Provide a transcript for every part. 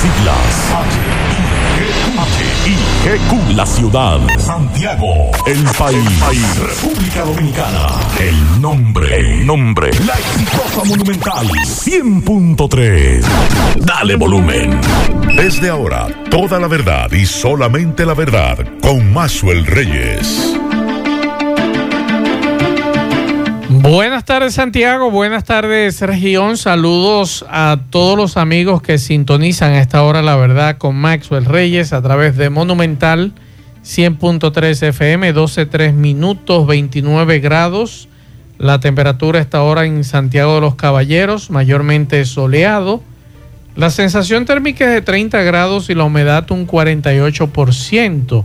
siglas. H-I-G-Q. La ciudad. Santiago. El país. República Dominicana. El nombre. El nombre. La exitosa monumental. 100.3. Dale volumen. Desde ahora, toda la verdad y solamente la verdad con Maxwell Reyes. Buenas tardes Santiago, buenas tardes región, saludos a todos los amigos que sintonizan a esta hora la verdad con Maxwell Reyes a través de Monumental 100.3 FM, 12.3 minutos, 29 grados. La temperatura está ahora en Santiago de los Caballeros, mayormente soleado. La sensación térmica es de 30 grados y la humedad un 48%.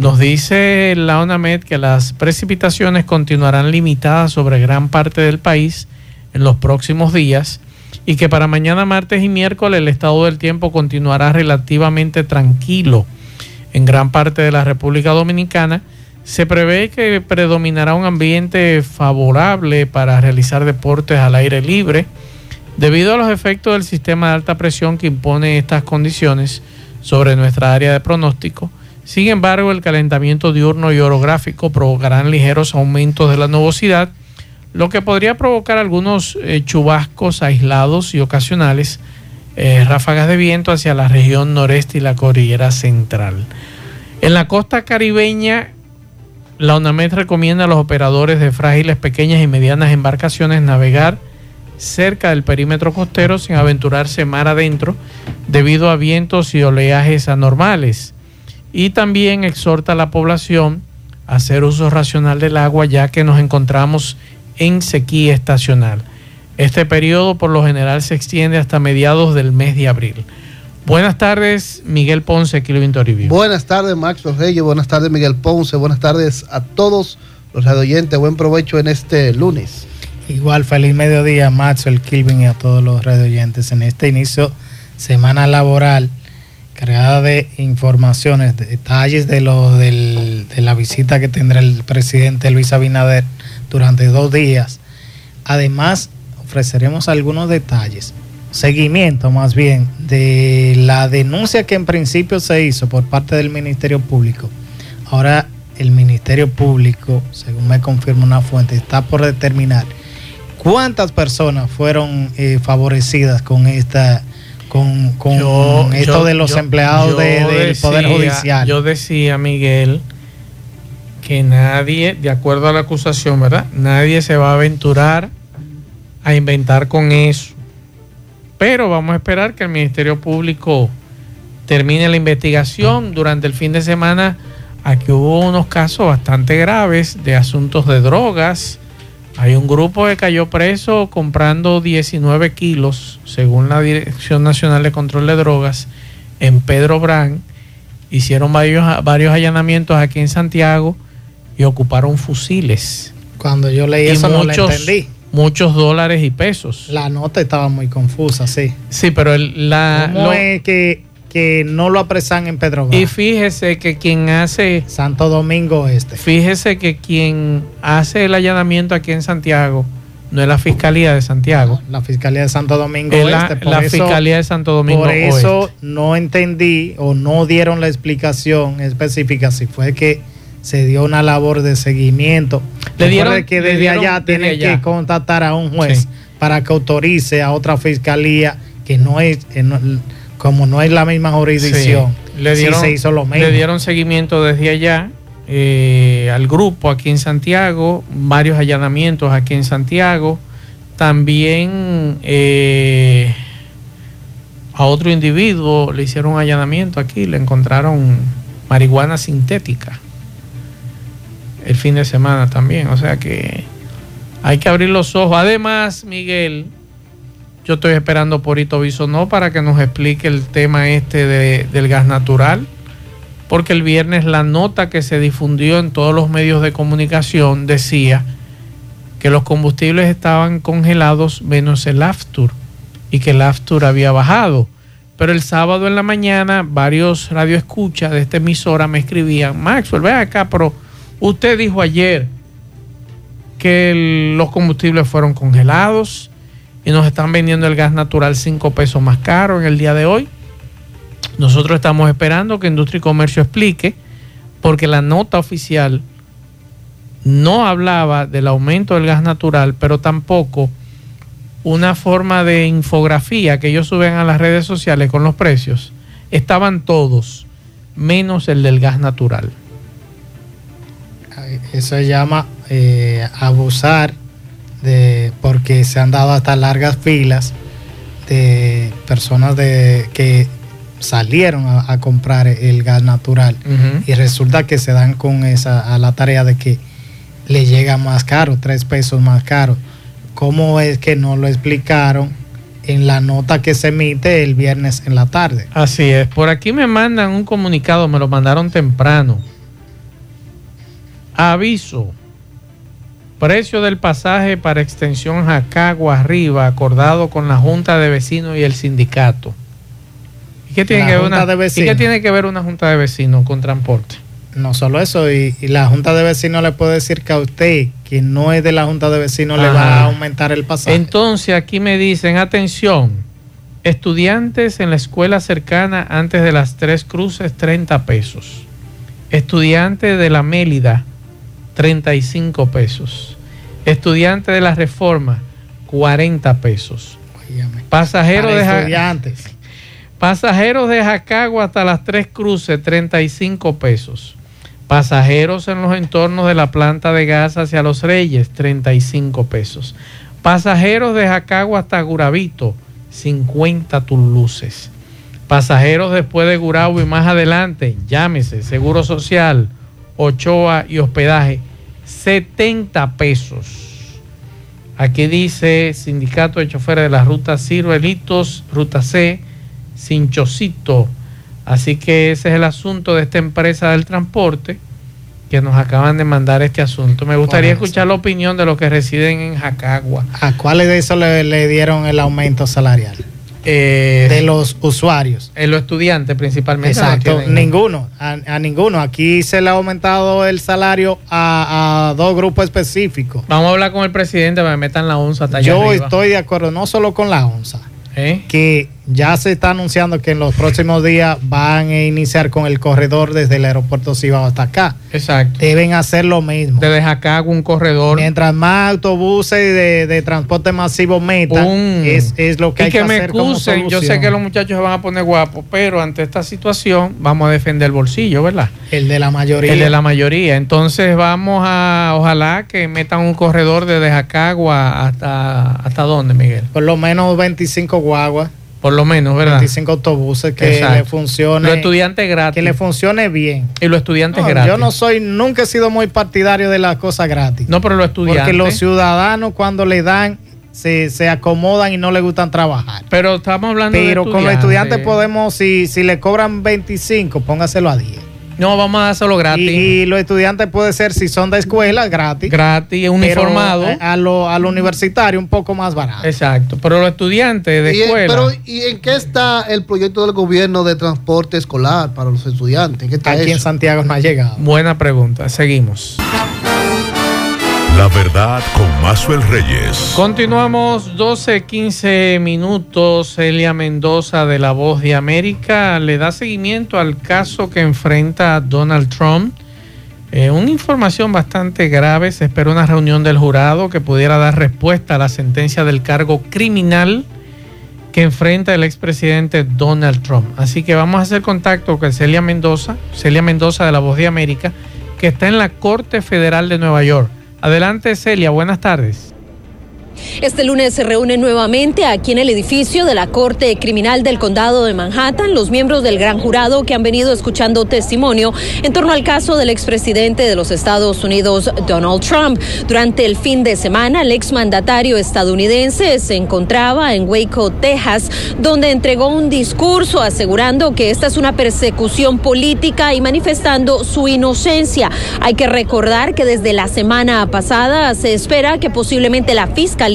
Nos dice la ONAMED que las precipitaciones continuarán limitadas sobre gran parte del país en los próximos días y que para mañana martes y miércoles el estado del tiempo continuará relativamente tranquilo en gran parte de la República Dominicana. Se prevé que predominará un ambiente favorable para realizar deportes al aire libre debido a los efectos del sistema de alta presión que impone estas condiciones sobre nuestra área de pronóstico sin embargo, el calentamiento diurno y orográfico provocarán ligeros aumentos de la nubosidad, lo que podría provocar algunos eh, chubascos aislados y ocasionales, eh, ráfagas de viento hacia la región noreste y la cordillera central. En la costa caribeña, la UNAMED recomienda a los operadores de frágiles, pequeñas y medianas embarcaciones navegar cerca del perímetro costero sin aventurarse mar adentro debido a vientos y oleajes anormales y también exhorta a la población a hacer uso racional del agua ya que nos encontramos en sequía estacional. Este periodo por lo general se extiende hasta mediados del mes de abril. Buenas tardes, Miguel Ponce, Kilvin Toribio. Buenas tardes, Max Reyes. Buenas tardes, Miguel Ponce. Buenas tardes a todos los radioyentes. Buen provecho en este lunes. Igual, feliz mediodía, Max, el Kilvin y a todos los radioyentes en este inicio semana laboral cargada de informaciones, detalles de, lo, de la visita que tendrá el presidente Luis Abinader durante dos días. Además, ofreceremos algunos detalles, seguimiento más bien, de la denuncia que en principio se hizo por parte del Ministerio Público. Ahora el Ministerio Público, según me confirma una fuente, está por determinar cuántas personas fueron eh, favorecidas con esta con, esto de los empleados del Poder Judicial. Yo decía, Miguel, que nadie, de acuerdo a la acusación, ¿verdad? Nadie se va a aventurar a inventar con eso. Pero vamos a esperar que el Ministerio Público termine la investigación. Durante el fin de semana aquí hubo unos casos bastante graves de asuntos de drogas hay un grupo que cayó preso comprando 19 kilos, según la Dirección Nacional de Control de Drogas, en Pedro Brán. Hicieron varios, varios allanamientos aquí en Santiago y ocuparon fusiles. Cuando yo leí eso no lo entendí. Muchos dólares y pesos. La nota estaba muy confusa, sí. Sí, pero el, la... ¿Cómo es que que no lo apresan en Pedro Y fíjese que quien hace... Santo Domingo Este. Fíjese que quien hace el allanamiento aquí en Santiago no es la Fiscalía de Santiago. La Fiscalía de Santo Domingo Este. la Fiscalía de Santo Domingo Por eso no entendí o no dieron la explicación específica si fue que se dio una labor de seguimiento. Le dieron que desde allá tienen que contactar a un juez para que autorice a otra fiscalía que no es como no es la misma jurisdicción, le dieron, se hizo lo mismo. Le dieron seguimiento desde allá eh, al grupo aquí en Santiago, varios allanamientos aquí en Santiago, también eh, a otro individuo le hicieron un allanamiento aquí, le encontraron marihuana sintética el fin de semana también, o sea que hay que abrir los ojos. Además, Miguel, yo estoy esperando por Ito no para que nos explique el tema este del gas natural, porque el viernes la nota que se difundió en todos los medios de comunicación decía que los combustibles estaban congelados menos el Aftur y que el Aftur había bajado. Pero el sábado en la mañana varios radioescuchas de esta emisora me escribían, Maxwell, ve acá, pero usted dijo ayer que los combustibles fueron congelados y nos están vendiendo el gas natural 5 pesos más caro en el día de hoy. Nosotros estamos esperando que Industria y Comercio explique, porque la nota oficial no hablaba del aumento del gas natural, pero tampoco una forma de infografía que ellos suben a las redes sociales con los precios. Estaban todos, menos el del gas natural. Eso se llama eh, abusar de porque se han dado hasta largas filas de personas de que salieron a, comprar el gas natural y resulta que se dan con esa a la tarea de que le llega más caro, tres pesos más caro. ¿Cómo es que no lo explicaron en la nota que se emite el viernes en la tarde? Así es. Por aquí me mandan un comunicado, me lo mandaron temprano. Aviso. Precio del pasaje para extensión Jacagua arriba, acordado con la Junta de Vecinos y el sindicato. ¿Y qué tiene, que ver, una, ¿y qué tiene que ver una Junta de Vecinos con transporte? No solo eso, y, la Junta de Vecinos le puede decir que a usted, que no es de la Junta de Vecinos, le va a aumentar el pasaje. Entonces aquí me dicen, atención, estudiantes en la escuela cercana antes de las tres cruces, 30 pesos. Estudiantes de la Mélida, 35 pesos. Estudiante de la Reforma, 40 pesos. Pasajeros de estudiantes. Pasajeros de Jacagua hasta las tres cruces, 35 pesos. Pasajeros en los entornos de la planta de gas hacia Los Reyes, 35 pesos. Pasajeros de Jacagua hasta Guravito, 50 luces. Pasajeros después de Gurabo y más adelante, llámese Seguro Social, Ochoa y hospedaje, 70 pesos. Aquí dice Sindicato de Choferes de la Ruta Ciruelitos, Ruta C, Sinchocito Así que ese es el asunto de esta empresa del transporte que nos acaban de mandar este asunto. Me gustaría escuchar la opinión de los que residen en Jacagua. ¿A cuáles de esos le, dieron el aumento salarial? Eh, de los usuarios. En los estudiantes principalmente. Exacto, ninguno, a, ninguno. Aquí se le ha aumentado el salario a, dos grupos específicos. Vamos a hablar con el presidente para que metan la onza. Yo estoy de acuerdo, no solo con la onza, ¿Eh? que ya se está anunciando que en los próximos días van a iniciar con el corredor desde el aeropuerto Cibao hasta acá. Exacto. Deben hacer lo mismo. Desde acá un corredor. Mientras más autobuses de, de transporte masivo metan, es, lo que hay que, hacer. Me yo sé que los muchachos se van a poner guapos, pero ante esta situación vamos a defender el bolsillo, ¿verdad? El de la mayoría. El de la mayoría. Entonces vamos a, ojalá que metan un corredor desde Jacagua hasta, ¿hasta dónde, Miguel? Por lo menos 25 guaguas. Por lo menos, ¿verdad? 25 autobuses que le funcione. Los estudiantes gratis. Que le funcione bien. Y los estudiantes gratis. Yo no soy, nunca he sido muy partidario de las cosas gratis. No, pero los estudiantes. Porque los ciudadanos cuando le dan se, se, acomodan y no le gustan trabajar. Pero estamos hablando de Pero con los estudiantes podemos, si, si le cobran 25, póngaselo a 10. No, vamos a dárselo gratis. Y, los estudiantes puede ser, si son de escuela, gratis. Gratis, uniformado. A, lo, a lo universitario un poco más barato. Exacto. Pero los estudiantes de escuela. Pero, ¿y en qué está el proyecto del gobierno de transporte escolar para los estudiantes? Aquí en Santiago no ha llegado. Buena pregunta. Seguimos. La verdad con Mazuel Reyes. Continuamos 12, 15 minutos. Elia Mendoza de La Voz de América le da seguimiento al caso que enfrenta Donald Trump. Eh, una información bastante grave. Se espera una reunión del jurado que pudiera dar respuesta a la sentencia del cargo criminal que enfrenta el expresidente Donald Trump. Así que vamos a hacer contacto con Celia Mendoza, Celia Mendoza de La Voz de América, que está en la Corte Federal de Nueva York. Adelante, Celia, buenas tardes. Este lunes se reúne nuevamente aquí en el edificio de la Corte Criminal del Condado de Manhattan los miembros del gran jurado que han venido escuchando testimonio en torno al caso del expresidente de los Estados Unidos, Donald Trump. Durante el fin de semana, el exmandatario estadounidense se encontraba en Waco, Texas, donde entregó un discurso asegurando que esta es una persecución política y manifestando su inocencia. Hay que recordar que desde la semana pasada se espera que posiblemente la Fiscalía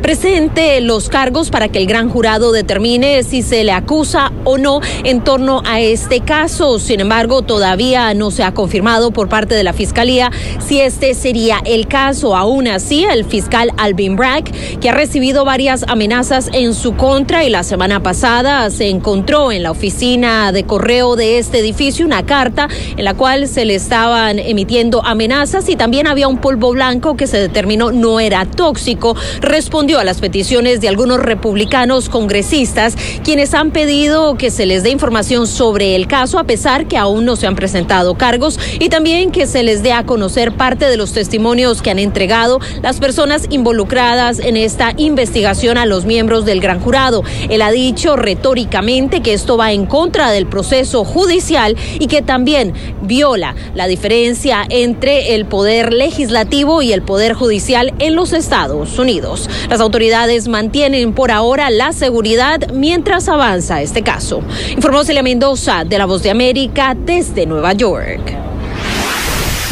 Presente los cargos para que el gran jurado determine si se le acusa o no en torno a este caso. Sin embargo, todavía no se ha confirmado por parte de la Fiscalía si este sería el caso. Aún así, el fiscal Alvin Bragg, que ha recibido varias amenazas en su contra y la semana pasada se encontró en la oficina de correo de este edificio una carta en la cual se le estaban emitiendo amenazas y también había un polvo blanco que se determinó no era tóxico, respondió a las peticiones de algunos republicanos congresistas quienes han pedido que se les dé información sobre el caso a pesar que aún no se han presentado cargos y también que se les dé a conocer parte de los testimonios que han entregado las personas involucradas en esta investigación a los miembros del gran jurado. Él ha dicho retóricamente que esto va en contra del proceso judicial y que también viola la diferencia entre el poder legislativo y el poder judicial en los Estados Unidos. Las autoridades mantienen por ahora la seguridad mientras avanza este caso. Informó Celia Mendoza de La Voz de América desde Nueva York.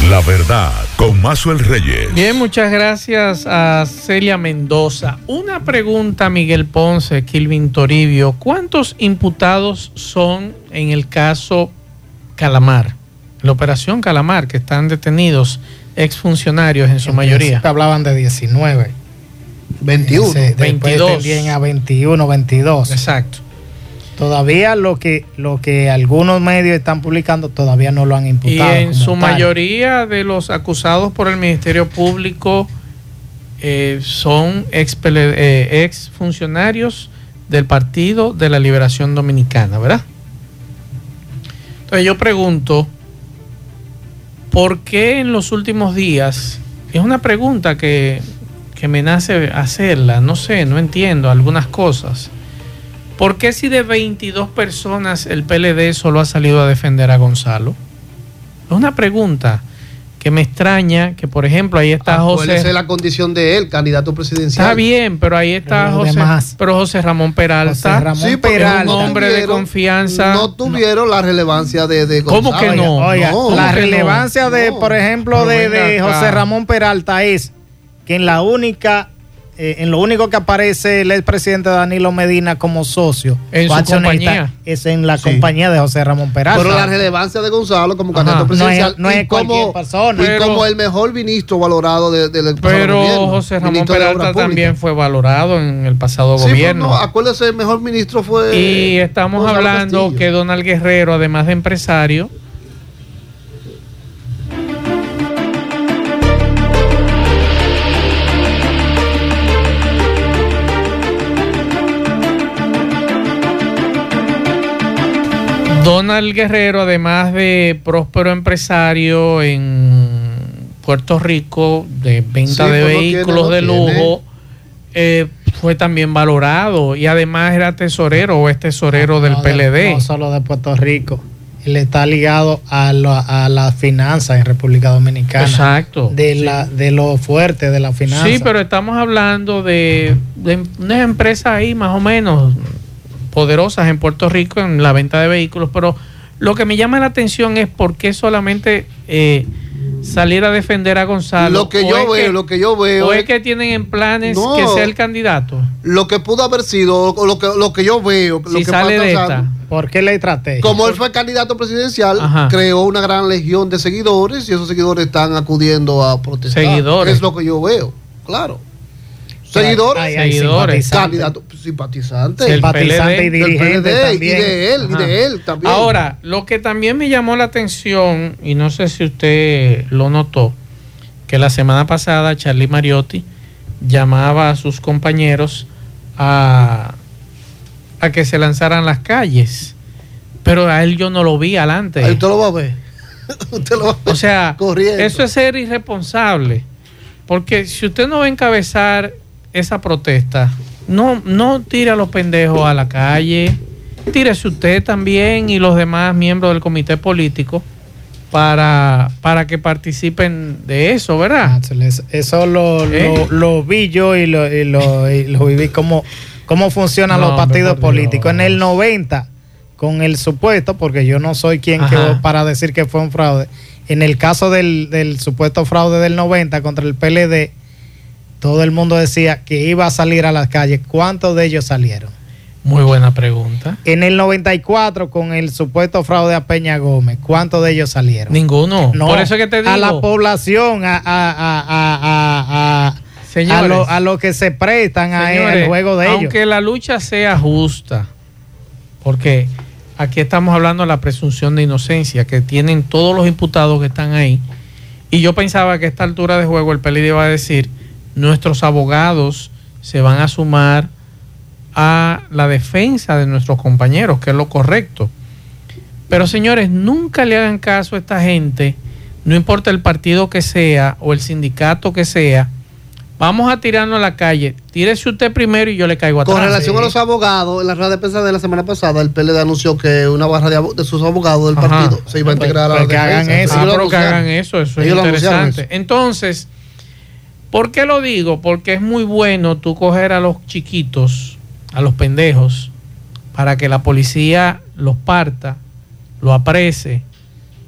La verdad, con Mazuel Reyes. Bien, muchas gracias a Celia Mendoza. Una pregunta, Miguel Ponce, Kilvin Toribio. ¿Cuántos imputados son en el caso Calamar? La operación Calamar, que están detenidos exfuncionarios en su mayoría. Hablaban de 19. 21. Ese, después 22. tendían a 21, 22. Exacto. Todavía lo que, lo que algunos medios están publicando todavía no lo han Y imputado. en como su tal. mayoría de los acusados por el Ministerio Público eh, son ex, eh, ex funcionarios del Partido de la Liberación Dominicana, ¿verdad? Entonces yo pregunto, ¿por qué en los últimos días? Es una pregunta que, que me nace hacerla, no sé, no entiendo algunas cosas. ¿Por qué si de 22 personas el PLD solo ha salido a defender a Gonzalo? Es una pregunta que me extraña, que por ejemplo ahí está Acuérdese José... la condición de él, candidato presidencial. Está bien, pero ahí está Pero José, demás. pero José Ramón Peralta. José Ramón Sí, Peralta. no Un hombre de tuvieron- confianza. No tuvieron la relevancia de, de ¿Cómo Gonzalo. que no? Oiga, No, la ¿cómo relevancia de, por ejemplo, de, de. José Ramón Peralta es que en la única, eh, en lo único que aparece el expresidente Danilo Medina como socio En su compañía. es en la Sí. compañía de José Ramón Peralta. Pero la relevancia de Gonzalo como Ajá. candidato No es- presidencial no es y como, cualquier persona. y Pero- como el mejor ministro valorado de- del pasado Pero gobierno, José Ramón de Peralta también fue valorado en el pasado Sí, pero gobierno. no, acuérdese, el mejor ministro fue. y estamos Gonzalo hablando Castillo. que Donald Guerrero, además de empresario, Donald Guerrero, además de próspero empresario en Puerto Rico, de venta Sí, de pues tiene, vehículos de lujo, eh, fue también valorado y además era tesorero o es tesorero del No, de- PLD. No solo de Puerto Rico. Él está ligado a, lo- a las finanzas en República Dominicana. Exacto. De, la, de lo fuerte de la finanza. Sí, pero estamos hablando de, de unas empresas ahí más o menos poderosas en Puerto Rico en la venta de vehículos, pero lo que me llama la atención es por qué solamente eh, salir a defender a Gonzalo. Lo que yo veo, lo que yo veo. o es es que tienen en planes No. que sea el candidato. Lo que pudo haber sido, o lo que, lo que yo veo. lo Si que sale pasa, de esta. ¿Por qué la estrategia? Como él fue candidato presidencial, Ajá. creó una gran legión de seguidores y esos seguidores están acudiendo a protestar. Seguidores. Es lo que yo veo, claro. Seguidores, Ahí hay Seguidores. simpatizantes. El Simpatizantes y del PLD también. y de él, y de él también. Ahora, lo que también me llamó la atención, y no sé si usted lo notó, que la semana pasada Charlie Mariotti llamaba a sus compañeros a, a que se lanzaran las calles. Pero a él yo no lo vi adelante. Ahí usted lo va a ver. usted lo va a ver. O sea, corriendo. eso es ser irresponsable. Porque si usted no va a encabezar esa protesta, no, no tire a los pendejos a la calle, tírese usted también y los demás miembros del comité político para, para que participen de eso, ¿verdad? Eso- Eso lo, ¿Eh? lo, lo vi yo y lo, y lo, y lo viví cómo, cómo funcionan No, los partidos políticos. En el 90, con el supuesto, porque yo no soy quien que para decir que fue un fraude, en el caso del, del supuesto fraude del 90 contra el PLD, todo el mundo decía que iba a salir a las calles. ¿Cuántos de ellos salieron? Muy buena pregunta. En el 94, con el supuesto fraude a Peña Gómez, ¿cuántos de ellos salieron? Ninguno. No, Por eso es que te digo. a la población, a, a, a, a, a- a- Señores. a lo, a lo que se prestan a Señores, el juego de ellos. Aunque la lucha sea justa, porque aquí estamos hablando de la presunción de inocencia que tienen todos los imputados que están ahí. Y yo pensaba que a esta altura de juego el PLD iba a decir, nuestros abogados se van a sumar a la defensa de nuestros compañeros, que es lo correcto. Pero señores, nunca le hagan caso a esta gente, no importa el partido que sea o el sindicato que sea, vamos a tirarnos a la calle, tírese usted primero y yo le caigo atrás. Con relación a los abogados, en la rueda de prensa de la semana pasada, el PLD anunció que una barra de, de sus abogados del Ajá. partido se iba a Pues- integrar a la pues que hagan eso. Ah, pero que hagan eso, eso es interesante. Entonces, ¿por qué lo digo? Porque es muy bueno tú coger a los chiquitos, a los pendejos, para que la policía los parta, lo aprese.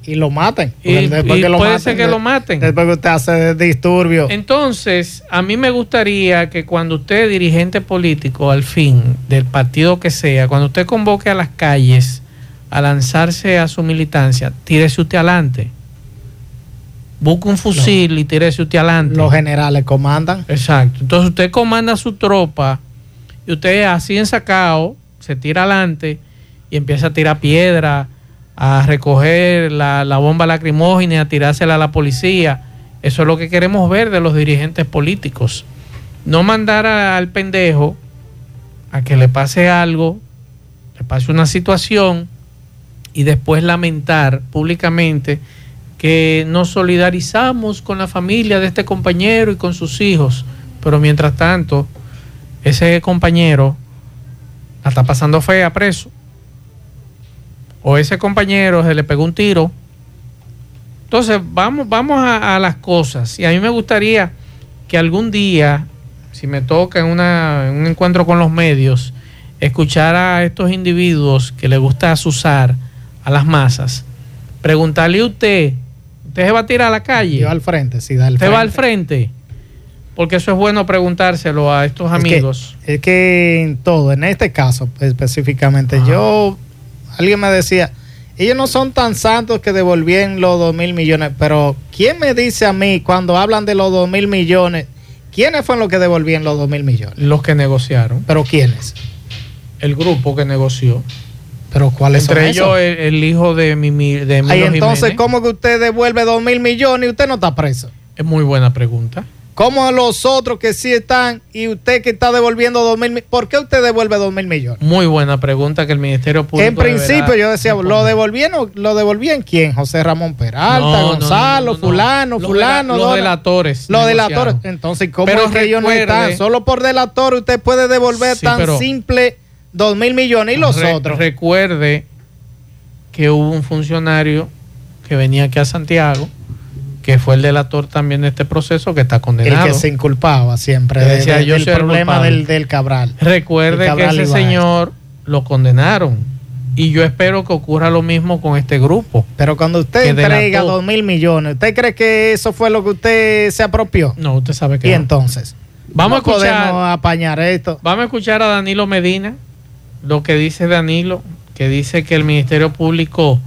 y lo maten. Y- Porque después y que lo puede maten, ser que lo maten. Después que usted hace disturbio. Entonces, a mí me gustaría que cuando usted, dirigente político, al fin, del partido que sea, cuando usted convoque a las calles a lanzarse a su militancia, tírese usted adelante. Busque un fusil y tírese usted adelante. Los generales comandan. Exacto. Entonces usted comanda su tropa y usted así ensacado se tira adelante y empieza a tirar piedra, a recoger la, la bomba lacrimógena y a tirársela a la policía. Eso es lo que queremos ver de los dirigentes políticos. No mandar a- al pendejo a que le pase algo, le pase una situación y después lamentar públicamente que nos solidarizamos con la familia de este compañero y con sus hijos, pero mientras tanto, ese compañero la está pasando fea preso, o ese compañero se le pegó un tiro. Entonces, vamos, vamos a, las cosas, y a mí me gustaría que algún día, si me toca en, una- un encuentro con los medios, escuchar a estos individuos que le gusta asusar a las masas, preguntarle a usted, ¿usted se va a tirar a la calle? Yo al frente, sí, da al ¿Usted frente. va al frente? Porque eso es bueno preguntárselo a estos Es que- amigos. Es que en todo, en este caso específicamente, Ajá. yo, alguien me decía, ellos no son tan santos que devolvían los dos mil millones, pero ¿quién me dice a mí cuando hablan de los dos mil millones? ¿Quiénes fueron los que devolvían los dos mil millones? Los que negociaron, ¿Pero quiénes? el grupo que negoció. ¿Pero cuáles Entre ellos el, el hijo de, Mimi, de Ay, entonces, Jiménez. ¿cómo que usted devuelve dos mil millones y usted no está preso? Es muy buena pregunta. ¿Cómo los otros que sí están y usted que está devolviendo dos mil millones? ¿Por qué usted devuelve dos mil millones? Muy buena pregunta que el Ministerio Público. En principio yo decía, ¿lo devolvieron? ¿Lo devolvían quién? José Ramón Peralta, No, no, no, Gonzalo, no, no. fulano, Los fulano. Los delatores. Los delatores. Entonces, ¿cómo Pero es que ellos no recuerde- están? Solo por delator usted puede devolver Sí, tan simple dos mil millones y los Re- otros. Recuerde que hubo un funcionario que venía aquí a Santiago, que fue el delator también de este proceso, que está el condenado. que se inculpaba siempre de- decía, de- yo del el problema del, del Cabral. Recuerde El que ese señor lo condenaron. Y yo espero que ocurra lo mismo con este grupo. Pero cuando usted entrega delató. dos mil millones, ¿usted cree que eso fue lo que usted se apropió? No, usted sabe que Y no. entonces, Vamos a ¿cómo escuchar. podemos apañar esto? Vamos a escuchar a Danilo Medina, lo que dice Danilo, que dice que el Ministerio Público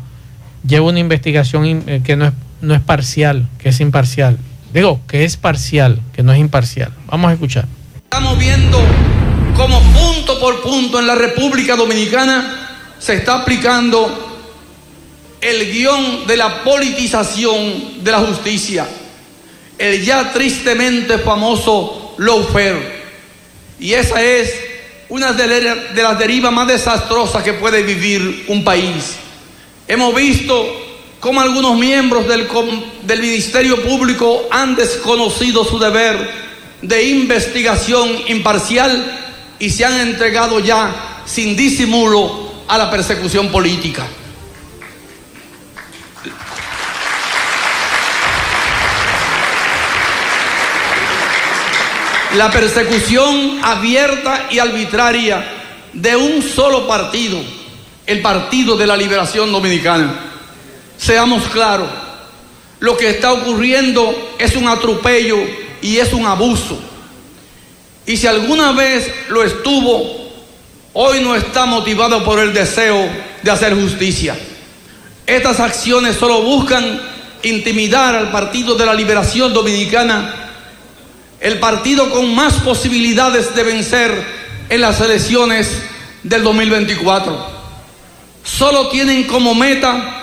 lleva una investigación in- eh, que no es, no es parcial, que es imparcial. Digo, que es parcial, que no es imparcial. Vamos a escuchar. Estamos viendo cómo punto por punto en la República Dominicana se está aplicando el guion de la politización de la justicia, el ya tristemente famoso lawfare. Y esa es una de la- de las derivas más desastrosas que puede vivir un país. Hemos visto cómo algunos miembros del, del Ministerio Público han desconocido su deber de investigación imparcial y se han entregado ya sin disimulo a la persecución política. La persecución abierta y arbitraria de un solo partido, el Partido de la Liberación Dominicana. Seamos claros, lo que está ocurriendo es un atropello y es un abuso. Y si alguna vez lo estuvo, hoy no está motivado por el deseo de hacer justicia. Estas acciones solo buscan intimidar al Partido de la Liberación Dominicana, el partido con más posibilidades de vencer en las elecciones del 2024. Solo tienen como meta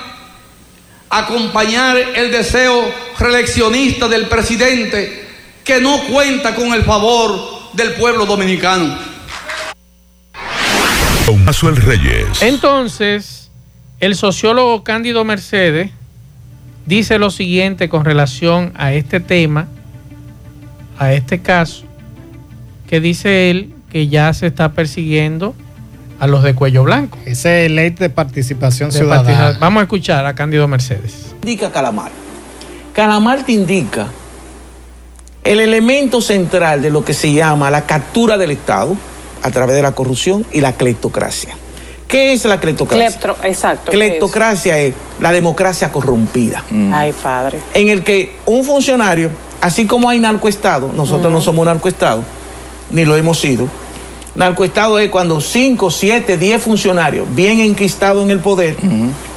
acompañar el deseo reeleccionista del presidente que no cuenta con el favor del pueblo dominicano. Reyes. Entonces, el sociólogo Cándido Mercedes dice lo siguiente con relación a este tema, a este caso, que dice él que ya se está persiguiendo a los de cuello blanco. Ese es ley de participación ciudadana. Vamos a escuchar a Cándido Mercedes. Indica Calamar. Calamar te indica el elemento central de lo que se llama la captura del Estado a través de la corrupción y la cleptocracia. ¿Qué es la cleptocracia? exacto. Cleptocracia es? la democracia corrompida. Mm. Ay, padre. En el que un funcionario, así como hay narcoestado, nosotros no somos narcoestado, ni lo hemos sido, Narcoestado es cuando 5, 7, 10 funcionarios bien enquistados en el poder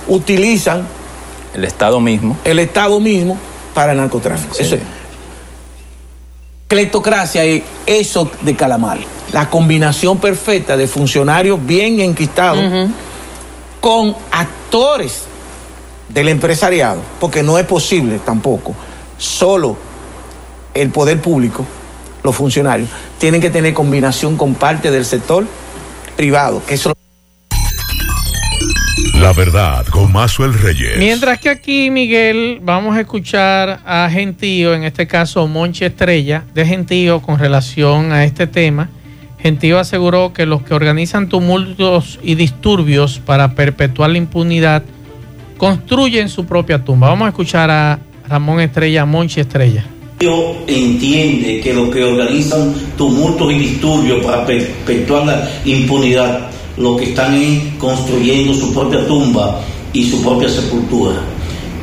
utilizan el Estado mismo. El Estado mismo para el narcotráfico. Eso es. Cleptocracia es eso de Calamar. La combinación perfecta de funcionarios bien enquistados con actores del empresariado, porque no es posible tampoco solo el poder público los funcionarios, tienen que tener combinación con parte del sector privado, que eso la verdad con Mazuel Reyes. Mientras que aquí, Miguel, vamos a escuchar a Gentío, en este caso Monchi Estrella, de Gentío con relación a este tema. Gentío aseguró que los que organizan tumultos y disturbios para perpetuar la impunidad construyen su propia tumba. Vamos a escuchar a Ramón Estrella, Monchi Estrella entiende que los que organizan tumultos y disturbios para perpetuar la impunidad, lo que están es construyendo su propia tumba y su propia sepultura.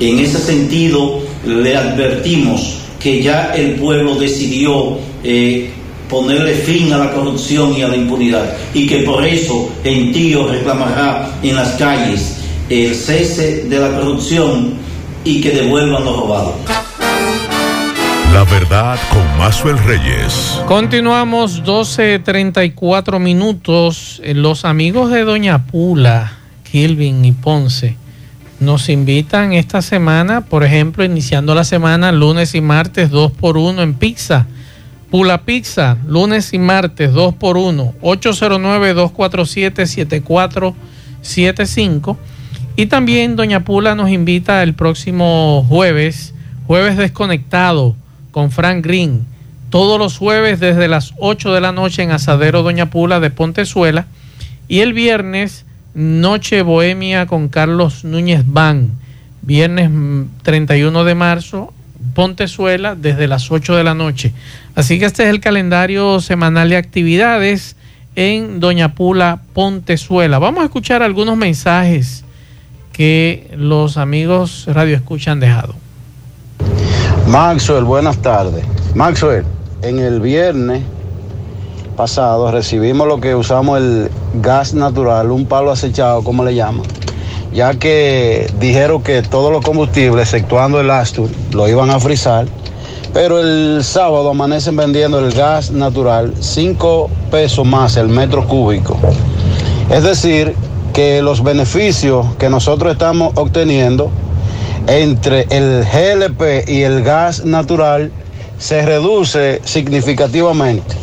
En ese sentido, le advertimos que ya el pueblo decidió eh, ponerle fin a la corrupción y a la impunidad y que por eso en Tío reclamará en las calles el cese de la corrupción y que devuelvan lo robado. La verdad con Mazuel Reyes. Continuamos 12.34 minutos. Eh, los amigos de Doña Pula, Kilvin y Ponce nos invitan esta semana, por ejemplo, iniciando la semana lunes y martes 2 por 1 en pizza. Pula Pizza, lunes y martes 2 por 1 809-247-7475. Y también Doña Pula nos invita el próximo jueves, jueves desconectado con Frank Green todos los jueves desde las 8 de la noche en Asadero Doña Pula de Pontezuela y el viernes Noche Bohemia con Carlos Núñez Van, viernes 31 de marzo, Pontezuela desde las 8 de la noche. Así que este es el calendario semanal de actividades en Doña Pula Pontezuela. Vamos a escuchar algunos mensajes que los amigos Radio Escucha han dejado. Maxwell, buenas tardes. Maxwell, en el viernes pasado recibimos lo que usamos el gas natural, un palo acechado, como le llaman, ya que dijeron que todos los combustibles, exceptuando el Astur, lo iban a frizar, pero el sábado amanecen vendiendo el gas natural 5 pesos más el metro cúbico. Es decir, que los beneficios que nosotros estamos obteniendo entre el GLP y el gas natural se reduce significativamente.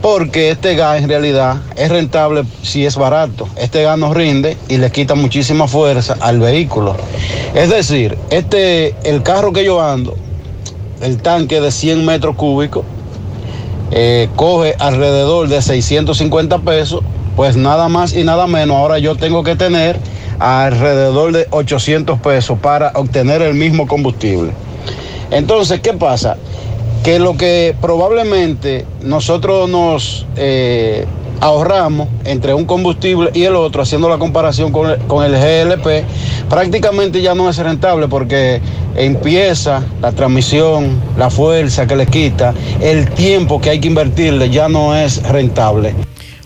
Porque este gas en realidad es rentable si es barato. Este gas nos rinde y le quita muchísima fuerza al vehículo. Es decir, este, el carro que yo ando, el tanque de 100 metros cúbicos, eh, coge alrededor de 650 pesos, pues nada más y nada menos. Ahora yo tengo que tener alrededor de 800 pesos para obtener el mismo combustible. Entonces, ¿qué pasa? Que lo que probablemente nosotros nos, eh, ahorramos entre un combustible y el otro, haciendo la comparación con el, con el GLP, prácticamente ya no es rentable porque empieza la transmisión, la fuerza que le quita, el tiempo que hay que invertirle ya no es rentable.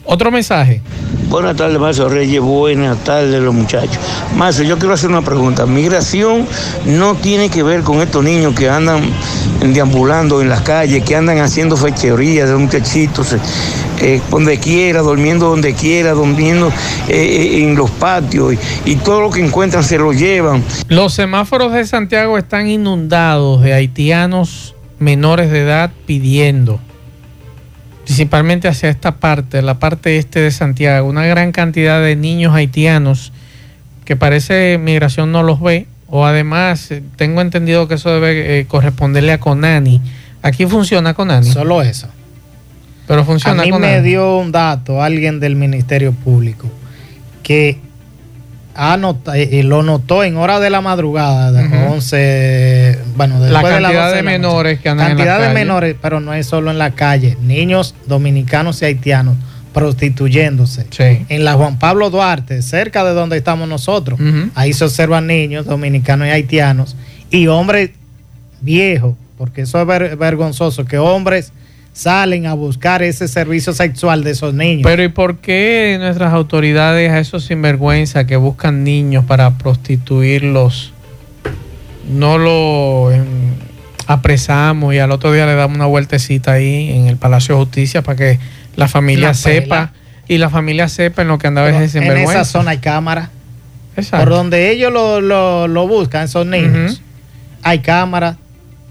Otro mensaje. Buenas tardes, Marcio Reyes. Buenas tardes, los muchachos. Marcio, yo quiero hacer una pregunta. Migración no tiene que ver con estos niños que andan deambulando en las calles, que andan haciendo fecherías de muchachitos, eh, donde quiera, durmiendo donde quiera, durmiendo eh, en los patios y, y todo lo que encuentran se lo llevan. Los semáforos de Santiago están inundados de haitianos menores de edad pidiendo principalmente hacia esta parte, la parte este de Santiago, una gran cantidad de niños haitianos que parece migración no los ve, o además eh, tengo entendido que eso debe eh, corresponderle a Conani. Aquí funciona Conani. Solo eso. Pero funciona A mí Conani. me dio un dato alguien del Ministerio Público que anota- eh, lo notó en hora de la madrugada, de Ujú. 11, bueno, La de cantidad 12 de la noche. menores que andan en la Cantidad de calle. menores, pero no es solo en la calle, niños dominicanos y haitianos prostituyéndose. Sí. En la Juan Pablo Duarte, cerca de donde estamos nosotros, ahí se observan niños dominicanos y haitianos y hombres viejos, porque eso es ver- vergonzoso, que hombres salen a buscar ese servicio sexual de esos niños. Pero ¿y por qué nuestras autoridades a esos sinvergüenza que buscan niños para prostituirlos no lo em, apresamos y al otro día le damos una vueltecita ahí en el Palacio de Justicia para que la familia La sepa y la familia sepa en lo que andaba Pero ese en sinvergüenza? esa zona hay cámaras. Exacto. Por donde ellos lo, lo- lo buscan, esos niños, hay cámaras.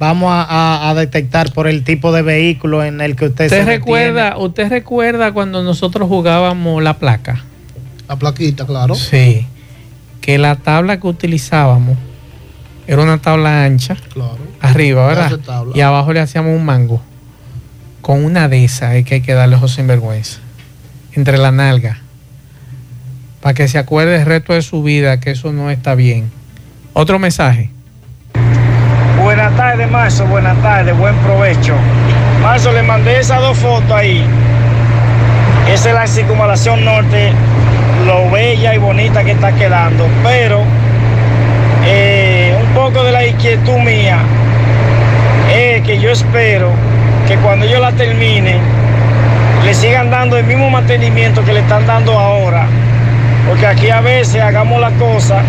Vamos a, a- a detectar por el tipo de vehículo en el que usted, se ¿Usted detiene. recuerda, ¿Usted recuerda cuando nosotros jugábamos la placa? La plaquita, claro. Sí. Que la tabla que utilizábamos era una tabla ancha. Claro. Arriba, ¿verdad? Y abajo le hacíamos un mango. Con una de esas es que hay que darle ojos sinvergüenza. Entre la nalga. Para que se acuerde el resto de su vida que eso no está bien. Otro mensaje. Buenas tardes, Marzo. Buenas tardes. Buen provecho. Marzo, le mandé esas dos fotos ahí. Esa es la circunvalación norte, lo bella y bonita que está quedando. Pero eh, un poco de la inquietud mía es que yo espero que cuando ellos la terminen, le sigan dando el mismo mantenimiento que le están dando ahora. Porque aquí a veces hagamos la cosa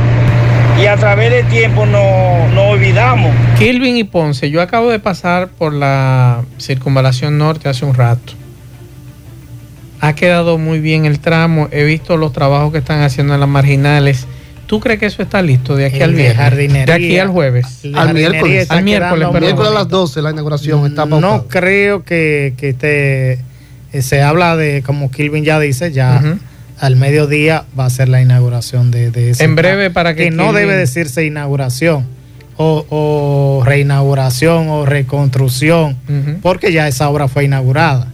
y a través del tiempo no- nos olvidamos. Kilvin y Ponce, yo acabo de pasar por la circunvalación norte hace un rato. Ha quedado muy bien el tramo. He visto los trabajos que están haciendo en las marginales. ¿Tú crees que eso está listo de aquí El al viernes? De aquí al jueves. Al miércoles. Al miércoles, perdón. Miércoles a las bonito. 12 la inauguración está No pautado. creo que, que esté- eh, se habla de, como Kilvin ya dice, ya. Al mediodía va a ser la inauguración de, de ese En breve, para que no debe decirse inauguración o, o reinauguración o reconstrucción, porque ya esa obra fue inaugurada.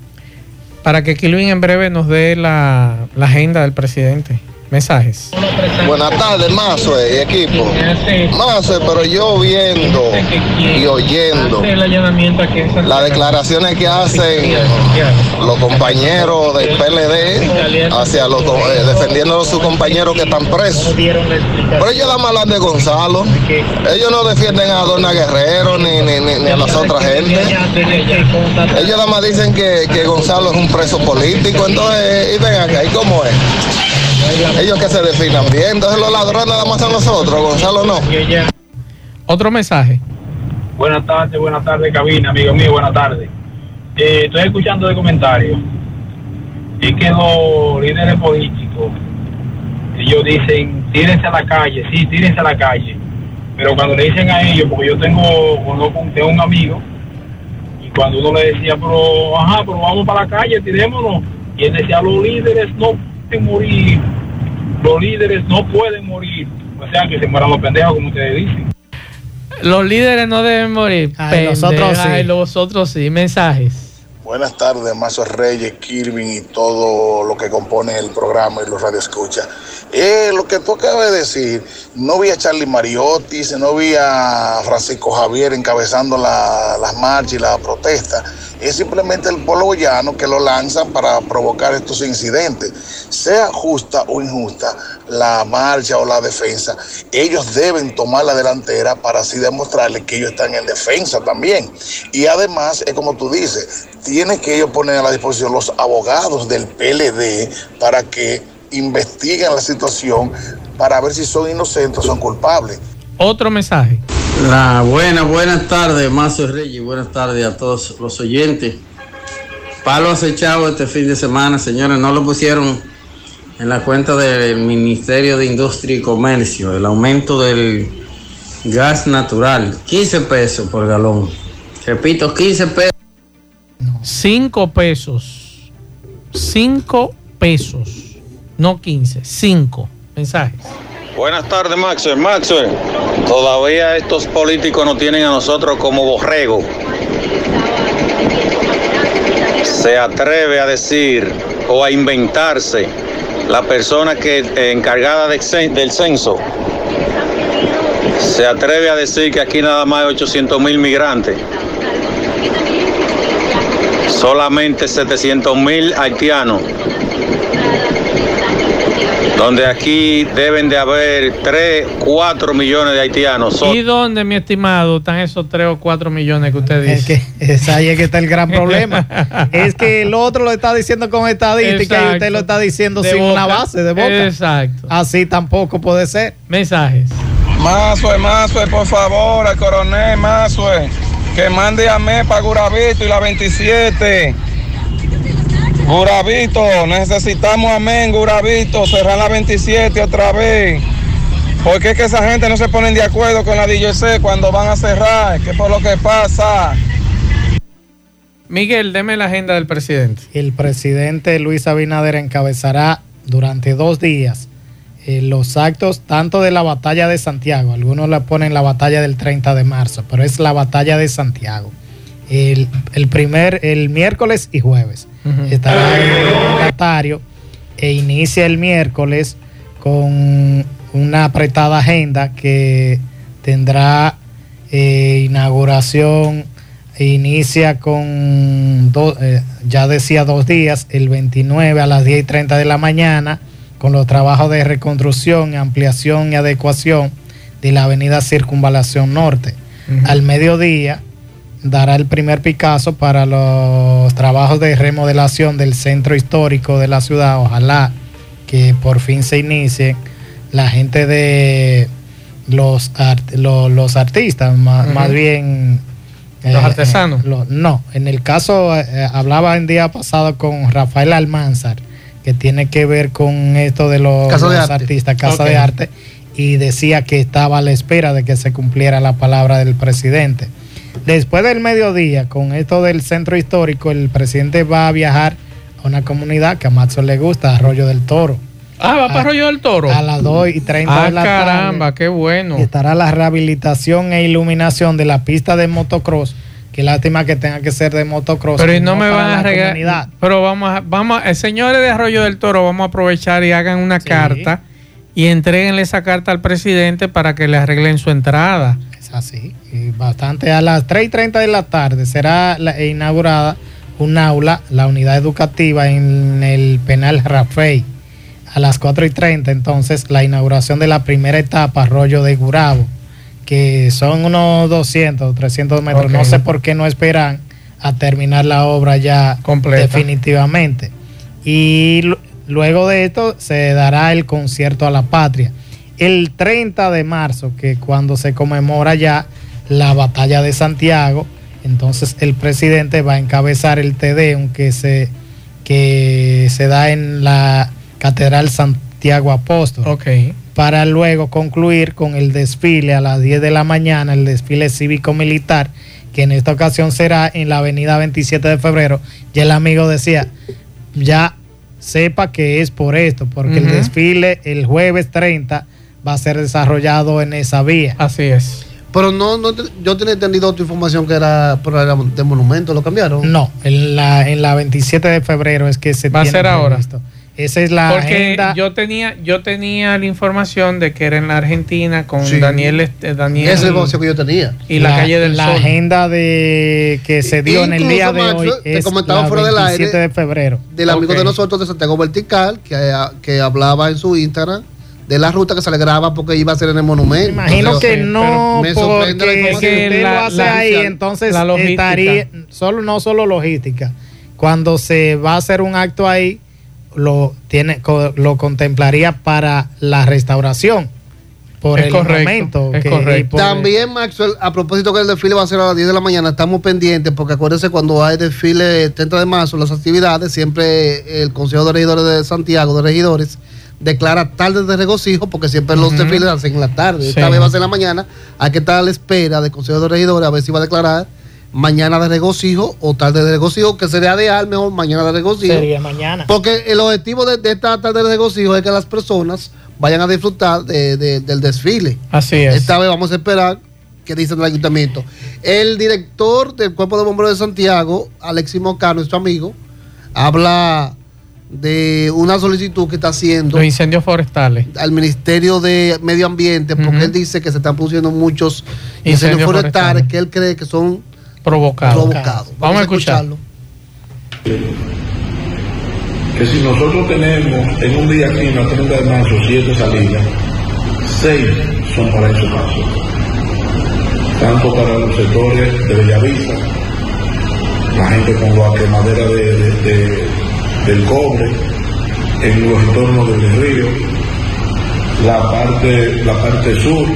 Para que Kilvin en breve nos dé la, la agenda del presidente. Mensajes. Buenas tardes, Mazo y equipo. Mazo, pero yo viendo y oyendo las declaraciones que hacen los compañeros del PLD hacia los eh, defendiendo a sus compañeros que están presos. Pero ellos dan hablan de Gonzalo. Ellos no defienden a Dona Guerrero ni, ni, ni- a las otras gente. Ellos nada más dicen que, que Gonzalo es un preso político. Entonces, y ven acá, ¿y cómo es? Ellos que se definan bien. Entonces los ladrones nada más son nosotros, Gonzalo no. Otro mensaje. Buenas tardes, buenas tardes, cabina, amigo mío, buenas tardes. Eh, estoy escuchando de comentarios. Es que los líderes políticos, ellos dicen, tírense a la calle, sí, tírense a la calle. Pero cuando le dicen a ellos, porque yo tengo, tengo un amigo, y cuando uno le decía, pero, ajá, pero vamos para la calle, tirémonos. Y él decía, los líderes no pueden morir, los líderes no pueden morir. O sea, que se mueran los pendejos, como ustedes dicen. Los líderes no deben morir. Ay, nosotros sí. los otros sí. Mensajes. Buenas tardes, Mazo Reyes, Kirvin y todo lo que compone el programa y los radioescuchas. Eh, lo que tú acabas de decir, no vi a Charlie Mariotti, no vi a Francisco Javier encabezando la- las marchas y la protesta. Es simplemente el pueblo llano que lo lanzan para provocar estos incidentes. Sea justa o injusta la marcha o la defensa, ellos deben tomar la delantera para así demostrarles que ellos están en defensa también. Y además, es como tú dices, tienen que ellos poner a la disposición los abogados del PLD para que investiguen la situación para ver si son inocentes o son culpables. Otro mensaje. La buena, buenas tardes, Mazo Reyes, buenas tardes a todos los oyentes. Palo acechado este fin de semana, señores, no lo pusieron en la cuenta del Ministerio de Industria y Comercio, el aumento del gas natural, 15 pesos por galón. Repito, 15 pesos. 5 pesos. 5 pesos. No 15, 5 mensajes. Buenas tardes, Maxwell. Maxwell, todavía estos políticos nos tienen a nosotros como borrego. Se atreve a decir o a inventarse la persona que eh, encargada del censo. Se atreve a decir que aquí nada más hay 800 mil migrantes. Solamente 700 mil haitianos donde aquí deben de haber 3, 4 millones de haitianos. Son- ¿Y dónde, mi estimado, están esos 3 o 4 millones que usted dice? Es ahí es que está el gran problema. es que el otro lo está diciendo con estadística y usted lo está diciendo De sin una boca. base de boca. Exacto. Así tampoco puede ser. Mensajes. Mazue, Mazue, por favor, al coronel Mazue, que mande a mí para Guravito y la 27. Guravito, necesitamos a mí en Guravito, cerrar la 27 otra vez. Porque es que esa gente no se ponen de acuerdo con la DJC cuando van a cerrar? ¿Qué por lo que pasa? Miguel, deme la agenda del presidente. El presidente Luis Abinader encabezará durante dos días eh, los actos tanto de la batalla de Santiago, algunos la ponen la batalla del 30 de marzo, pero es la batalla de Santiago. El, el primer, el miércoles y jueves. Estará en el mandatario e inicia el miércoles con una apretada agenda que tendrá eh, inauguración e inicia con, do- eh, ya decía, dos días, el 29 a las 10 y 30 de la mañana, con los trabajos de reconstrucción, ampliación y adecuación de la avenida Circunvalación Norte. Al mediodía dará el primer Picasso para los trabajos de remodelación del centro histórico de la ciudad. Ojalá que por fin se inicie la gente de los, art- los artistas, más bien... Los artesanos. lo- no, en el caso, eh, hablaba el día pasado con Rafael Almanzar, que tiene que ver con esto de los, Casa de los arte. artistas, Casa de Arte, y decía que estaba a la espera de que se cumpliera la palabra del presidente. Después del mediodía, con esto del centro histórico, el presidente va a viajar a una comunidad que a Matzo le gusta, Arroyo del Toro. Ah, va para Arroyo del Toro. A las 2 y 30 Ah, de la caramba, tarde. qué bueno. Estará la rehabilitación e iluminación de la pista de motocross. Qué lástima que tenga que ser de motocross. Pero y no me van a la regalar. Pero vamos a, vamos a- eh, señores de Arroyo del Toro, vamos a aprovechar y hagan una carta y entreguenle esa carta al presidente para que le arreglen su entrada. Es así. Y bastante a las 3 y 30 de la tarde será la- inaugurada un aula, la unidad educativa en el penal Rafael. A las 4 y 30, entonces, la inauguración de la primera etapa, Arroyo de Gurabo, que son unos 200, 300 metros. No sé por qué no esperan a terminar la obra ya definitivamente. Y lu- luego de esto se dará el concierto a la patria. El 30 de marzo, que cuando se conmemora ya la batalla de Santiago, entonces el presidente va a encabezar el Tedeum que se, que se da en la Catedral Santiago Apóstol. Para luego concluir con el desfile a las 10 de la mañana, el desfile cívico-militar, que en esta ocasión será en la avenida 27 de febrero. Ya el amigo decía, ya sepa que es por esto, porque el desfile el jueves 30 va a ser desarrollado en esa vía. Así es. Pero no, no yo tenía entendido otra información que era por el de monumento, ¿lo cambiaron? No, en la, en la 27 de febrero es que se Va a ser ahora. previsto. Esa es la Porque agenda. yo tenía, yo tenía la información de que era en la Argentina con Sí. Daniel, este, Daniel Esa es la información que yo tenía. y la, calle del la Sol. agenda de que se dio en el día de Macho, hoy te es comentaba la fuera del 27 aire de febrero. Del amigo de nosotros de Santiago Vertical, que, que hablaba en su Instagram de la ruta que se le graba porque iba a ser en el monumento. Imagino Entonces, que no, me porque si usted la- lo hace la- ahí, entonces la estaría solo no solo logística. Cuando se va a hacer un acto ahí, lo tiene lo contemplaría para la restauración por Es el correcto, momento. es que- correcto. También, Maxwell, a propósito que el desfile va a ser a las 10 de la mañana, estamos pendientes porque acuérdense cuando hay desfile 30 de marzo, las actividades, siempre el Consejo de Regidores de Santiago, de Regidores, declara tarde de regocijo porque siempre los desfiles hacen en la tarde. Esta vez va a ser en la mañana. Hay que estar a la espera del Consejo de Regidores a ver si va a declarar mañana de regocijo o tarde de regocijo, que sería ideal, mejor mañana de regocijo. sería mañana. Porque el objetivo de, de esta tarde de regocijo es que las personas vayan a disfrutar de- de- del desfile. Así es. Esta vez vamos a esperar que dice el ayuntamiento. El director del Cuerpo de Bomberos de Santiago, Alexis Moca, nuestro amigo, habla de una solicitud que está haciendo Los incendios forestales. al Ministerio de Medio Ambiente, porque él dice que se están produciendo muchos Incendios incendios forestales forestales. que él cree que son Provocados. provocados. Vamos a escuchar. que si nosotros tenemos en un día aquí en la 30 de marzo siete salidas, seis son para esos casos. Tanto para los sectores de Bellavista, la gente con la quemadera de, de- de- del cobre, en los entornos del río, la parte, la parte sur.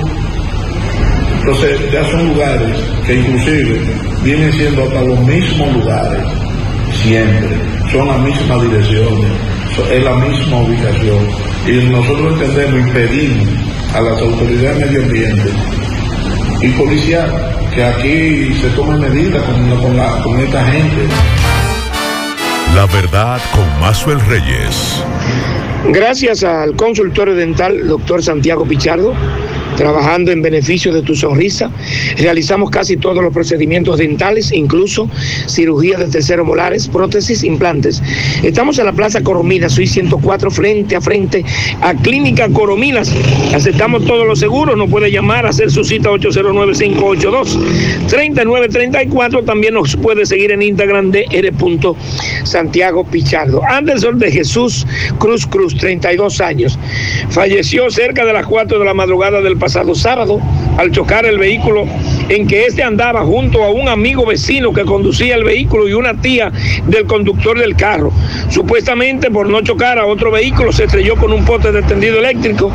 Entonces ya son lugares que inclusive vienen siendo hasta los mismos lugares siempre, son las mismas direcciones, es la misma ubicación. Y nosotros entendemos y pedimos a las autoridades de medio ambiente y policial que aquí se tomen medidas con, con con esta gente. La verdad con Mazuel Reyes. Gracias al consultorio dental doctor Santiago Pichardo, trabajando en beneficio de tu sonrisa, realizamos casi todos los procedimientos dentales, incluso cirugías de terceros molares, prótesis, implantes. Estamos en la Plaza Coromina, Suite 104, frente a frente a Clínica Corominas. Aceptamos todos los seguros, nos puede llamar, hacer su cita 809-582-3934. También nos puede seguir en Instagram de R. Santiago Pichardo. Anderson de Jesús Cruz Cruz, 32 años. Falleció cerca de las 4 de la madrugada del pasado sábado al chocar el vehículo en que este andaba junto a un amigo vecino que conducía el vehículo y una tía del conductor del carro. Supuestamente por no chocar a otro vehículo se estrelló con un poste de tendido eléctrico.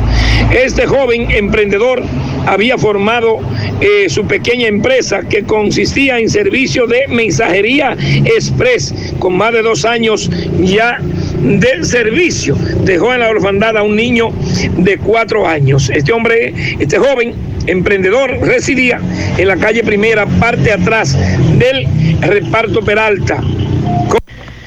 Este joven emprendedor había formado eh, su pequeña empresa que consistía en servicio de mensajería express con más de dos años ya del servicio. Dejó en la orfandad a un niño de cuatro años. Este hombre, este joven emprendedor residía en la calle primera, parte atrás del reparto Peralta.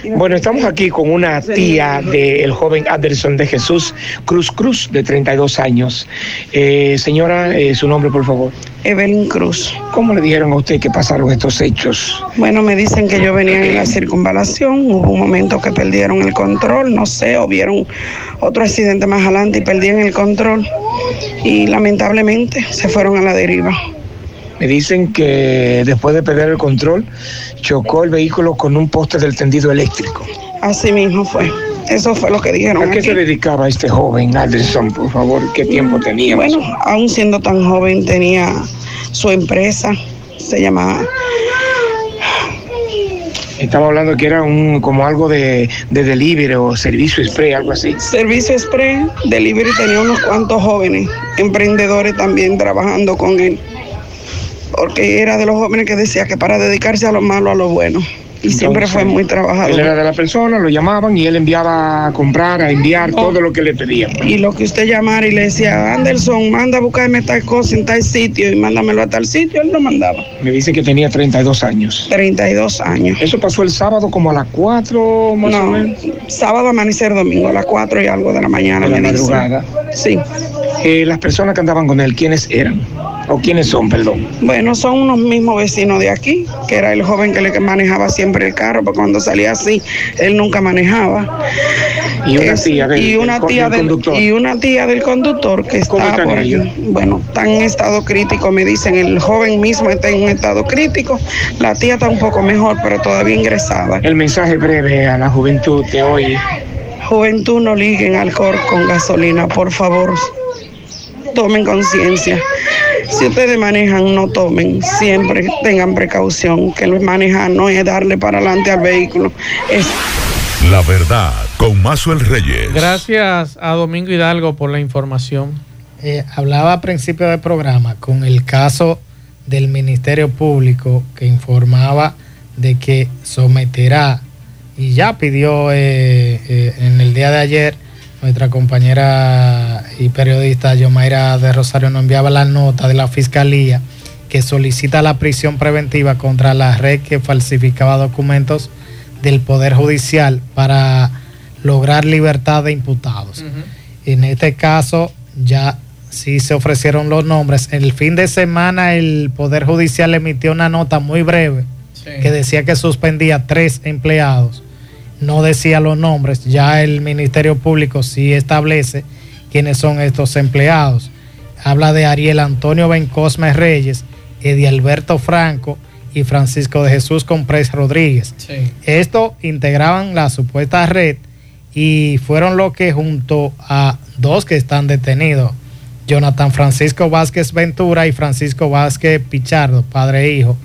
Bueno, estamos aquí con una tía del joven Anderson de Jesús Cruz Cruz, de 32 años. Eh, señora, eh, su nombre, por favor. Evelyn Cruz. ¿Cómo le dijeron a usted que pasaron estos hechos? Bueno, me dicen que yo venía en la circunvalación, hubo un momento que perdieron el control, no sé, o vieron otro accidente más adelante y perdieron el control y lamentablemente se fueron a la deriva. Me dicen que después de perder el control, chocó el vehículo con un poste del tendido eléctrico. Así mismo fue. Eso fue lo que dijeron. ¿A qué aquí. se dedicaba este joven Anderson, por favor? ¿Qué tiempo tenía? Bueno, aún siendo tan joven tenía su empresa, se llama Estaba hablando que era un como algo de, de delivery o servicio express, algo así. Servicio Express Delivery, tenía unos cuantos jóvenes, emprendedores también trabajando con él, porque era de los jóvenes que decía que para dedicarse a lo malo, a lo bueno, y siempre fue muy trabajador. Él era de la persona, lo llamaban y él enviaba a comprar, a enviar todo lo que le pedían. Y lo que usted llamara y le decía, Anderson, manda a buscarme tal cosa en tal sitio y mándamelo a tal sitio, él lo mandaba. Me dice que tenía 32 años. 32 años. Eso pasó el sábado como a las 4 más o No, menos. sábado amanecer domingo, a las 4 y algo de la mañana. De la madrugada. Sí. Eh, las personas que andaban con él, ¿quiénes eran? ¿O quiénes son, perdón? Bueno, son unos mismos vecinos de aquí, que era el joven que le manejaba siempre el carro, porque cuando salía así, él nunca manejaba. Y una Es- tía del- y una tía del conductor. y una tía del conductor que ¿Cómo está por ellos? Bueno, está en estado crítico, me dicen, el joven mismo está en un estado crítico, la tía está un poco mejor, pero todavía ingresada. El mensaje breve a la juventud de hoy. Juventud no liguen alcohol con gasolina, por favor. Tomen conciencia. Si ustedes manejan, no tomen. Siempre tengan precaución. Que el manejar no es darle para adelante al vehículo. Es La verdad, con Mazuel Reyes. Gracias a Domingo Hidalgo por la información. Eh, hablaba a principio del programa con el caso del Ministerio Público que informaba de que someterá y ya pidió eh, eh, en el día de ayer nuestra compañera y periodista Yomaira de Rosario nos enviaba la nota de la fiscalía que solicita la prisión preventiva contra la red que falsificaba documentos del Poder Judicial para lograr libertad de imputados. En este caso ya sí se ofrecieron los nombres. El fin de semana el Poder Judicial emitió una nota muy breve que decía que suspendía tres empleados. No decía los nombres. Ya el Ministerio Público sí establece quiénes son estos empleados. Habla de Ariel Antonio Bencosme Reyes, Edi Alberto Franco y Francisco de Jesús Comprés Rodríguez. Esto integraban la supuesta red y fueron los que junto a dos que están detenidos, Jonathan Francisco Vázquez Ventura y Francisco Vázquez Pichardo, padre e hijo,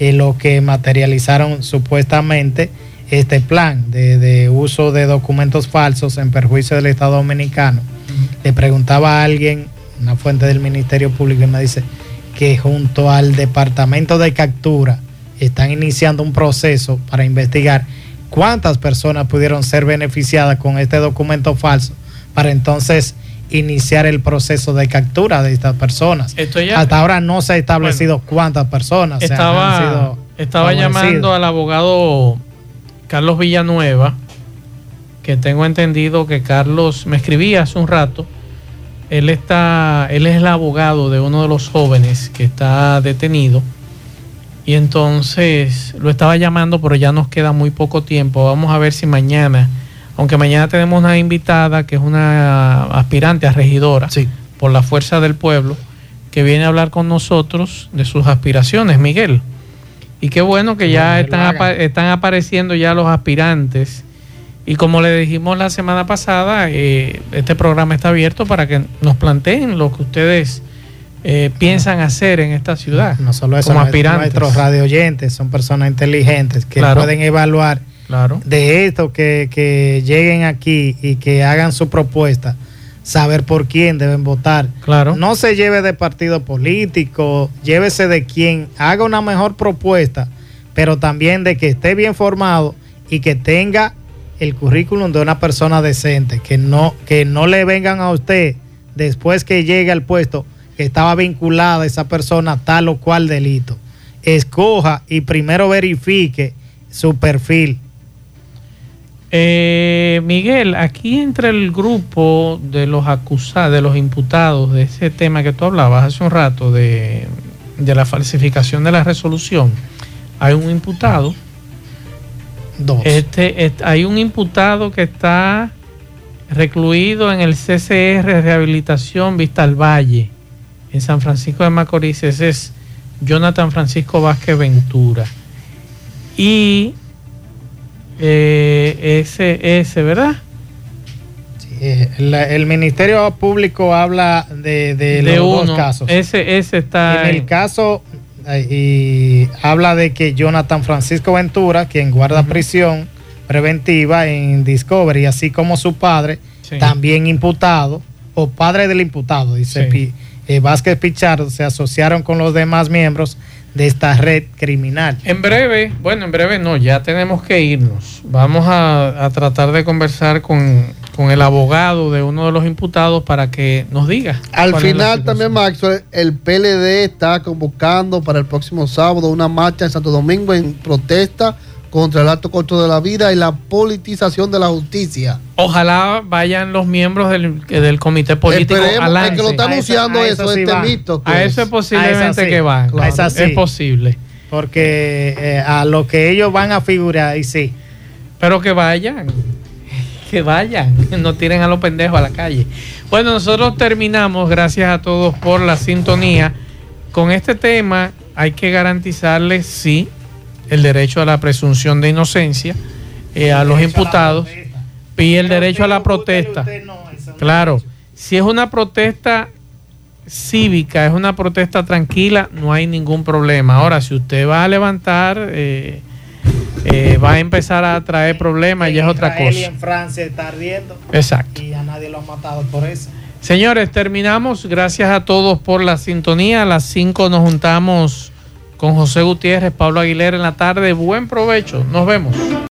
eh, los que materializaron supuestamente este plan de, de uso de documentos falsos en perjuicio del Estado Dominicano. Le preguntaba a alguien, una fuente del Ministerio Público, y me dice que junto al Departamento de Captura están iniciando un proceso para investigar cuántas personas pudieron ser beneficiadas con este documento falso para entonces iniciar el proceso de captura de estas personas. Esto ya- Hasta ahora no se ha establecido cuántas personas se han Estaba, sido estaba favorecidas. llamando al abogado Carlos Villanueva, que tengo entendido que Carlos me escribía hace un rato. Él está, él es el abogado de uno de los jóvenes que está detenido. Y entonces lo estaba llamando, pero ya nos queda muy poco tiempo. Vamos a ver si mañana, aunque mañana tenemos una invitada que es una aspirante a regidora por la fuerza del pueblo, que viene a hablar con nosotros de sus aspiraciones, Miguel. Y qué bueno que ya están, haga. apa- están apareciendo ya los aspirantes. Y como le dijimos la semana pasada, eh, este programa está abierto para que nos planteen lo que ustedes eh, piensan hacer en esta ciudad. No solo eso, como aspirantes. nuestros radio oyentes son personas inteligentes que Claro. pueden evaluar Claro. de esto que, que lleguen aquí y que hagan su propuesta, saber por quién deben votar. Claro. No se lleve de partido político, llévese de quien haga una mejor propuesta, pero también de que esté bien formado y que tenga el currículum de una persona decente, que no, que no le vengan a usted después que llegue al puesto que estaba vinculada esa persona a tal o cual delito. Escoja y primero verifique su perfil. Eh, Miguel, aquí entre el grupo de los acusados, de los imputados de ese tema que tú hablabas hace un rato, de, de la falsificación de la resolución, hay un imputado. Dos. Este, est- hay un imputado que está recluido en el CCR Rehabilitación Vista al Valle, en San Francisco de Macorís. Ese es Jonathan Francisco Vázquez Ventura. Y eh, ese, ese, ¿verdad? La- el Ministerio Público habla de, de De los uno. dos casos. Ese, ese está en el caso, y habla de que Jonathan Francisco Ventura, quien guarda prisión preventiva en Discovery, así como su padre, Sí. también imputado, o padre del imputado, dice Sí. Eh, Vázquez Pichardo, se asociaron con los demás miembros de esta red criminal. En breve, bueno, en breve no, ya tenemos que irnos. Vamos a, a tratar de conversar con, con el abogado de uno de los imputados para que nos diga. Al final también, Maxwell, el PLD está convocando para el próximo sábado una marcha en Santo Domingo en protesta contra el alto costo de la vida y la politización de la justicia. Ojalá vayan los miembros del, del comité político Esperemos, al el que lo está lance. anunciando a eso, eso sí este van. mito. que A es. eso es posiblemente A esa sí. que van. Claro. Sí. Es posible. Porque eh, a lo que ellos van a figurar, y sí. Pero que vayan. Que vayan. No tiren a los pendejos a la calle. Bueno, nosotros terminamos. Gracias a todos por la sintonía. Con este tema hay que garantizarles, sí, el derecho a la presunción de inocencia eh, a los imputados y el derecho a la protesta. Claro, si es una protesta cívica, es una protesta tranquila, no hay ningún problema. Ahora, si usted va a levantar, eh, eh, va a empezar a traer problemas, ya es otra Israel y cosa. en Francia está ardiendo. Exacto. Y a nadie lo han matado por eso. Señores, terminamos. Gracias a todos por la sintonía. A las 5 nos juntamos con José Gutiérrez, Pablo Aguilera en la tarde. Buen provecho. Nos vemos.